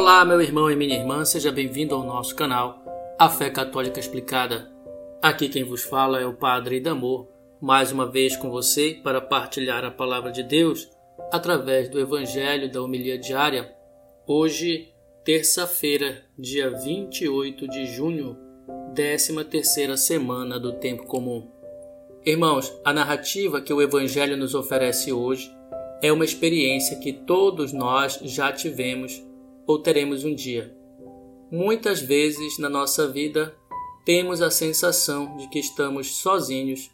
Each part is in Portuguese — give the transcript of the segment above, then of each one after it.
Olá, meu irmão e minha irmã, seja bem-vindo ao nosso canal A Fé Católica Explicada. Aqui quem vos fala é o Padre Damor, mais uma vez com você para partilhar a palavra de Deus através do Evangelho da Homilia Diária. Hoje, terça-feira, dia 28 de junho, 13 terceira semana do Tempo Comum. Irmãos, a narrativa que o Evangelho nos oferece hoje é uma experiência que todos nós já tivemos ou teremos um dia. Muitas vezes na nossa vida temos a sensação de que estamos sozinhos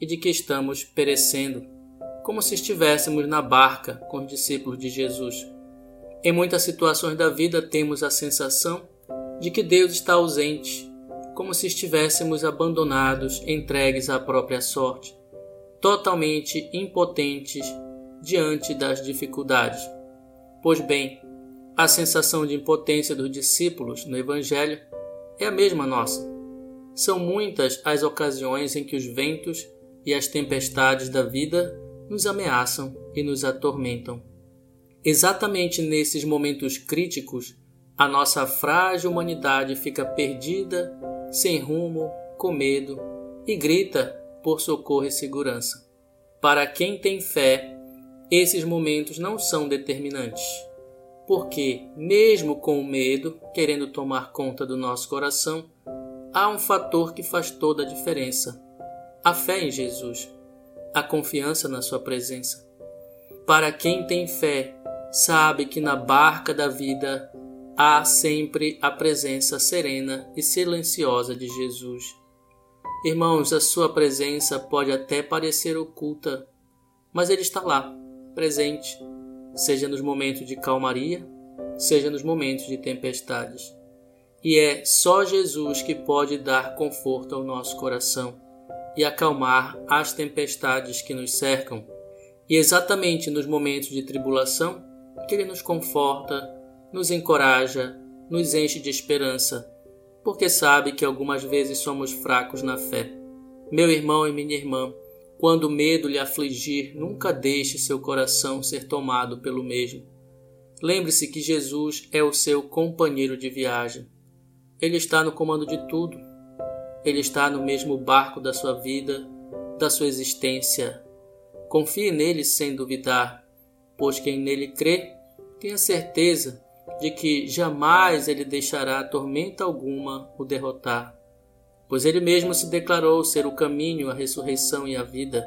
e de que estamos perecendo, como se estivéssemos na barca com os discípulos de Jesus. Em muitas situações da vida temos a sensação de que Deus está ausente, como se estivéssemos abandonados, entregues à própria sorte, totalmente impotentes diante das dificuldades. Pois bem, a sensação de impotência dos discípulos no Evangelho é a mesma nossa. São muitas as ocasiões em que os ventos e as tempestades da vida nos ameaçam e nos atormentam. Exatamente nesses momentos críticos, a nossa frágil humanidade fica perdida, sem rumo, com medo e grita por socorro e segurança. Para quem tem fé, esses momentos não são determinantes porque, mesmo com o medo querendo tomar conta do nosso coração, há um fator que faz toda a diferença: a fé em Jesus, a confiança na Sua presença. Para quem tem fé, sabe que na barca da vida há sempre a presença serena e silenciosa de Jesus. Irmãos, a Sua presença pode até parecer oculta, mas Ele está lá, presente seja nos momentos de calmaria, seja nos momentos de tempestades. E é só Jesus que pode dar conforto ao nosso coração e acalmar as tempestades que nos cercam. E exatamente nos momentos de tribulação que Ele nos conforta, nos encoraja, nos enche de esperança, porque sabe que algumas vezes somos fracos na fé. Meu irmão e minha irmã, quando o medo lhe afligir, nunca deixe seu coração ser tomado pelo mesmo. Lembre-se que Jesus é o seu companheiro de viagem. Ele está no comando de tudo. Ele está no mesmo barco da sua vida, da sua existência. Confie nele sem duvidar, pois quem nele crê, tenha certeza de que jamais ele deixará tormenta alguma o derrotar pois ele mesmo se declarou ser o caminho, a ressurreição e a vida.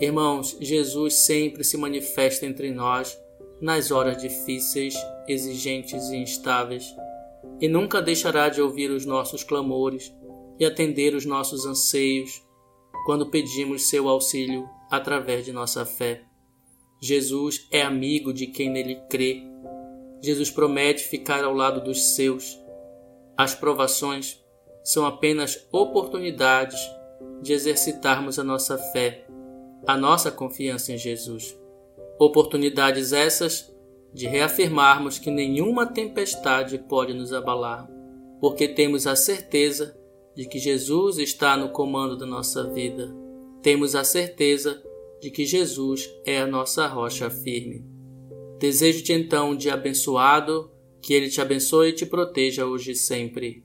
Irmãos, Jesus sempre se manifesta entre nós nas horas difíceis, exigentes e instáveis, e nunca deixará de ouvir os nossos clamores e atender os nossos anseios quando pedimos seu auxílio através de nossa fé. Jesus é amigo de quem nele crê. Jesus promete ficar ao lado dos seus. As provações são apenas oportunidades de exercitarmos a nossa fé, a nossa confiança em Jesus. Oportunidades essas de reafirmarmos que nenhuma tempestade pode nos abalar, porque temos a certeza de que Jesus está no comando da nossa vida. Temos a certeza de que Jesus é a nossa rocha firme. Desejo-te então um dia abençoado, que Ele te abençoe e te proteja hoje e sempre.